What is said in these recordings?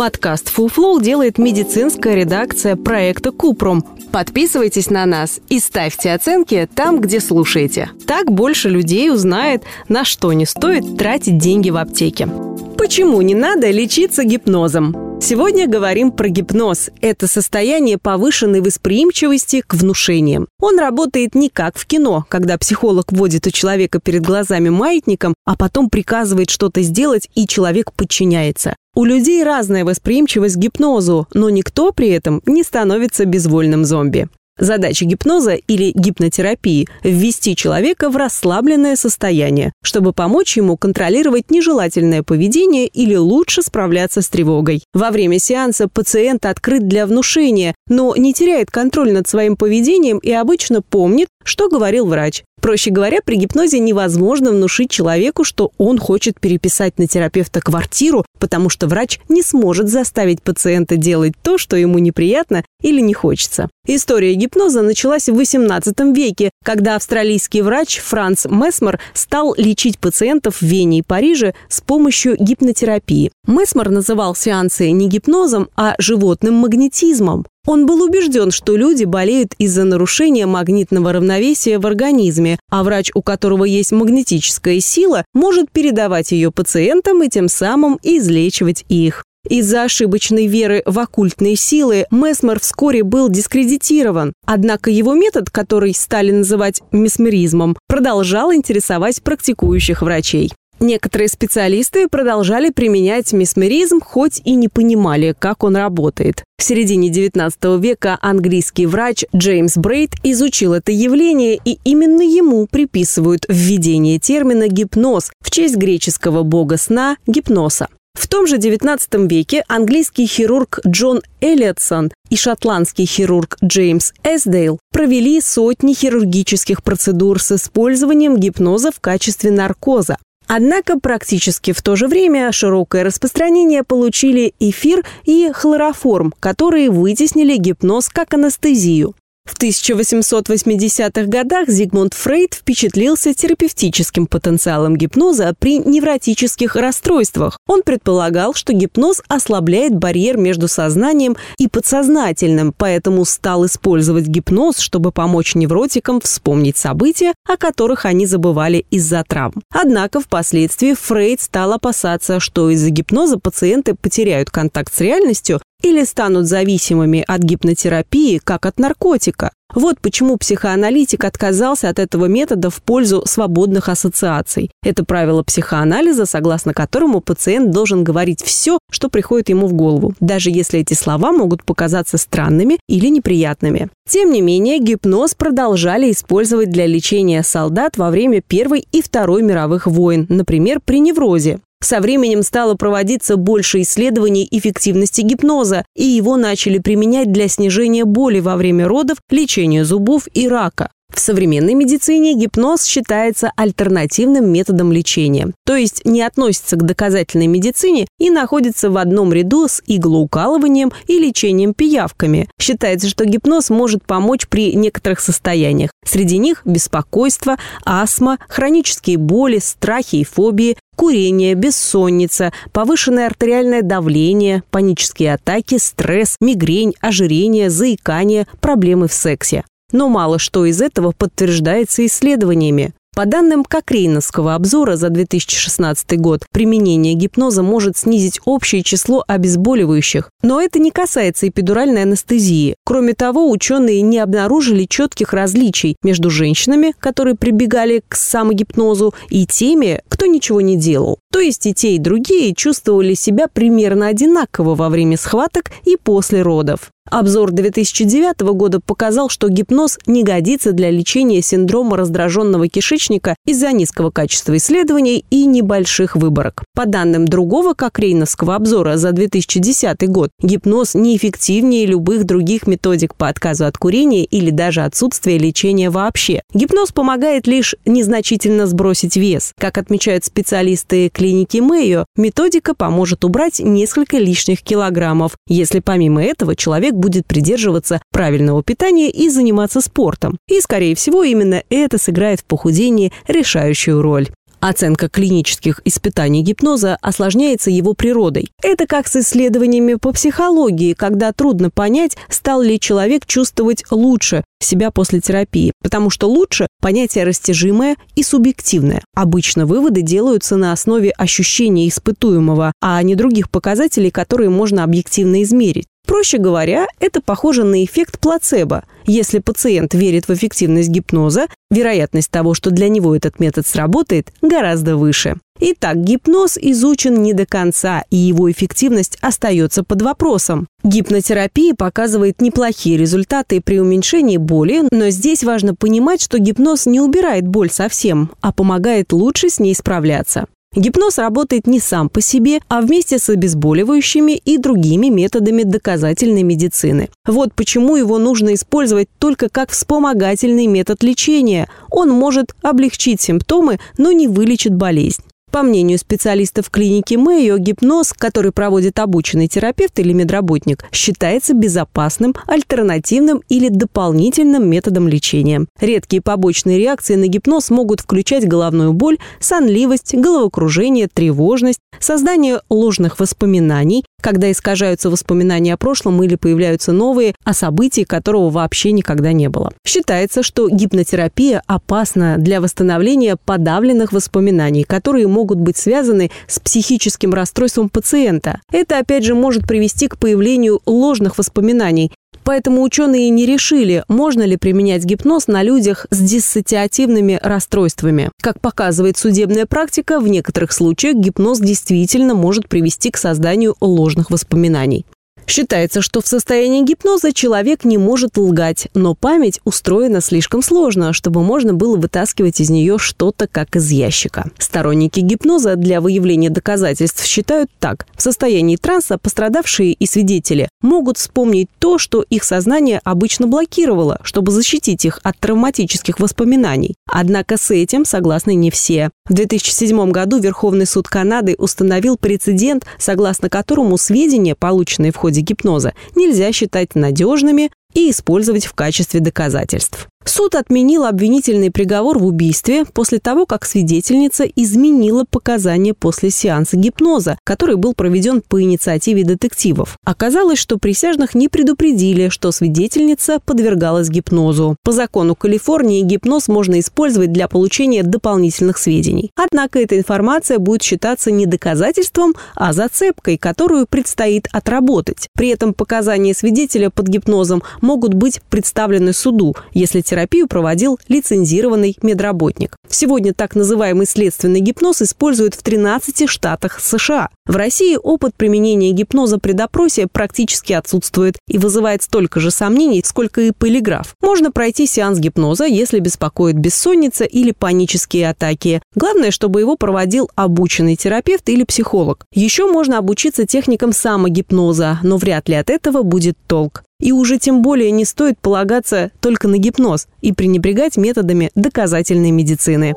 Подкаст Flow делает медицинская редакция проекта Купром. Подписывайтесь на нас и ставьте оценки там, где слушаете. Так больше людей узнает, на что не стоит тратить деньги в аптеке. Почему не надо лечиться гипнозом? Сегодня говорим про гипноз. Это состояние повышенной восприимчивости к внушениям. Он работает не как в кино, когда психолог вводит у человека перед глазами маятником, а потом приказывает что-то сделать, и человек подчиняется. У людей разная восприимчивость к гипнозу, но никто при этом не становится безвольным зомби. Задача гипноза или гипнотерапии – ввести человека в расслабленное состояние, чтобы помочь ему контролировать нежелательное поведение или лучше справляться с тревогой. Во время сеанса пациент открыт для внушения, но не теряет контроль над своим поведением и обычно помнит, что говорил врач. Проще говоря, при гипнозе невозможно внушить человеку, что он хочет переписать на терапевта квартиру, потому что врач не сможет заставить пациента делать то, что ему неприятно или не хочется. История гипноза началась в XVIII веке, когда австралийский врач Франц Месмер стал лечить пациентов в Вене и Париже с помощью гипнотерапии. Месмер называл сеансы не гипнозом, а животным магнетизмом. Он был убежден, что люди болеют из-за нарушения магнитного равновесия в организме, а врач, у которого есть магнетическая сила, может передавать ее пациентам и тем самым излечивать их. Из-за ошибочной веры в оккультные силы Месмер вскоре был дискредитирован. Однако его метод, который стали называть месмеризмом, продолжал интересовать практикующих врачей. Некоторые специалисты продолжали применять месмеризм, хоть и не понимали, как он работает. В середине XIX века английский врач Джеймс Брейд изучил это явление, и именно ему приписывают введение термина «гипноз» в честь греческого бога сна – гипноса. В том же XIX веке английский хирург Джон Эллиотсон и шотландский хирург Джеймс Эсдейл провели сотни хирургических процедур с использованием гипноза в качестве наркоза. Однако практически в то же время широкое распространение получили эфир и хлороформ, которые вытеснили гипноз как анестезию. В 1880-х годах Зигмунд Фрейд впечатлился терапевтическим потенциалом гипноза при невротических расстройствах. Он предполагал, что гипноз ослабляет барьер между сознанием и подсознательным, поэтому стал использовать гипноз, чтобы помочь невротикам вспомнить события, о которых они забывали из-за травм. Однако впоследствии Фрейд стал опасаться, что из-за гипноза пациенты потеряют контакт с реальностью или станут зависимыми от гипнотерапии, как от наркотика. Вот почему психоаналитик отказался от этого метода в пользу свободных ассоциаций. Это правило психоанализа, согласно которому пациент должен говорить все, что приходит ему в голову, даже если эти слова могут показаться странными или неприятными. Тем не менее, гипноз продолжали использовать для лечения солдат во время Первой и Второй мировых войн, например, при неврозе. Со временем стало проводиться больше исследований эффективности гипноза, и его начали применять для снижения боли во время родов, лечения зубов и рака. В современной медицине гипноз считается альтернативным методом лечения, то есть не относится к доказательной медицине и находится в одном ряду с иглоукалыванием и лечением пиявками. Считается, что гипноз может помочь при некоторых состояниях. Среди них беспокойство, астма, хронические боли, страхи и фобии, курение, бессонница, повышенное артериальное давление, панические атаки, стресс, мигрень, ожирение, заикание, проблемы в сексе. Но мало что из этого подтверждается исследованиями. По данным Кокрейновского обзора за 2016 год, применение гипноза может снизить общее число обезболивающих. Но это не касается эпидуральной анестезии. Кроме того, ученые не обнаружили четких различий между женщинами, которые прибегали к самогипнозу, и теми, кто ничего не делал. То есть и те, и другие чувствовали себя примерно одинаково во время схваток и после родов. Обзор 2009 года показал, что гипноз не годится для лечения синдрома раздраженного кишечника из-за низкого качества исследований и небольших выборок. По данным другого кокрейновского обзора за 2010 год, гипноз неэффективнее любых других методик по отказу от курения или даже отсутствия лечения вообще. Гипноз помогает лишь незначительно сбросить вес. Как отмечают специалисты клиники Мэйо, методика поможет убрать несколько лишних килограммов, если помимо этого человек будет придерживаться правильного питания и заниматься спортом. И, скорее всего, именно это сыграет в похудении решающую роль. Оценка клинических испытаний гипноза осложняется его природой. Это как с исследованиями по психологии, когда трудно понять, стал ли человек чувствовать лучше себя после терапии, потому что лучше – понятие растяжимое и субъективное. Обычно выводы делаются на основе ощущений испытуемого, а не других показателей, которые можно объективно измерить. Проще говоря, это похоже на эффект плацебо. Если пациент верит в эффективность гипноза, вероятность того, что для него этот метод сработает, гораздо выше. Итак, гипноз изучен не до конца, и его эффективность остается под вопросом. Гипнотерапия показывает неплохие результаты при уменьшении боли, но здесь важно понимать, что гипноз не убирает боль совсем, а помогает лучше с ней справляться. Гипноз работает не сам по себе, а вместе с обезболивающими и другими методами доказательной медицины. Вот почему его нужно использовать только как вспомогательный метод лечения. Он может облегчить симптомы, но не вылечит болезнь. По мнению специалистов клиники Мэйо, гипноз, который проводит обученный терапевт или медработник, считается безопасным, альтернативным или дополнительным методом лечения. Редкие побочные реакции на гипноз могут включать головную боль, сонливость, головокружение, тревожность, создание ложных воспоминаний, когда искажаются воспоминания о прошлом или появляются новые, о событии, которого вообще никогда не было. Считается, что гипнотерапия опасна для восстановления подавленных воспоминаний, которые могут быть связаны с психическим расстройством пациента. Это, опять же, может привести к появлению ложных воспоминаний, Поэтому ученые не решили, можно ли применять гипноз на людях с диссоциативными расстройствами. Как показывает судебная практика, в некоторых случаях гипноз действительно может привести к созданию ложных воспоминаний. Считается, что в состоянии гипноза человек не может лгать, но память устроена слишком сложно, чтобы можно было вытаскивать из нее что-то как из ящика. Сторонники гипноза для выявления доказательств считают так. В состоянии транса пострадавшие и свидетели могут вспомнить то, что их сознание обычно блокировало, чтобы защитить их от травматических воспоминаний. Однако с этим согласны не все. В 2007 году Верховный суд Канады установил прецедент, согласно которому сведения, полученные в ходе гипноза нельзя считать надежными и использовать в качестве доказательств. Суд отменил обвинительный приговор в убийстве после того, как свидетельница изменила показания после сеанса гипноза, который был проведен по инициативе детективов. Оказалось, что присяжных не предупредили, что свидетельница подвергалась гипнозу. По закону Калифорнии гипноз можно использовать для получения дополнительных сведений. Однако эта информация будет считаться не доказательством, а зацепкой, которую предстоит отработать. При этом показания свидетеля под гипнозом могут быть представлены суду, если терапию проводил лицензированный медработник. Сегодня так называемый следственный гипноз используют в 13 штатах США. В России опыт применения гипноза при допросе практически отсутствует и вызывает столько же сомнений, сколько и полиграф. Можно пройти сеанс гипноза, если беспокоит бессонница или панические атаки. Главное, чтобы его проводил обученный терапевт или психолог. Еще можно обучиться техникам самогипноза, но вряд ли от этого будет толк. И уже тем более не стоит полагаться только на гипноз и пренебрегать методами доказательной медицины.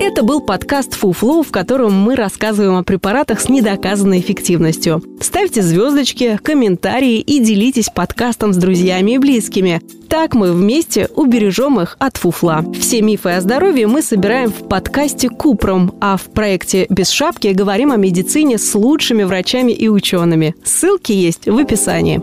Это был подкаст «Фуфло», в котором мы рассказываем о препаратах с недоказанной эффективностью. Ставьте звездочки, комментарии и делитесь подкастом с друзьями и близкими. Так мы вместе убережем их от фуфла. Все мифы о здоровье мы собираем в подкасте «Купром», а в проекте «Без шапки» говорим о медицине с лучшими врачами и учеными. Ссылки есть в описании.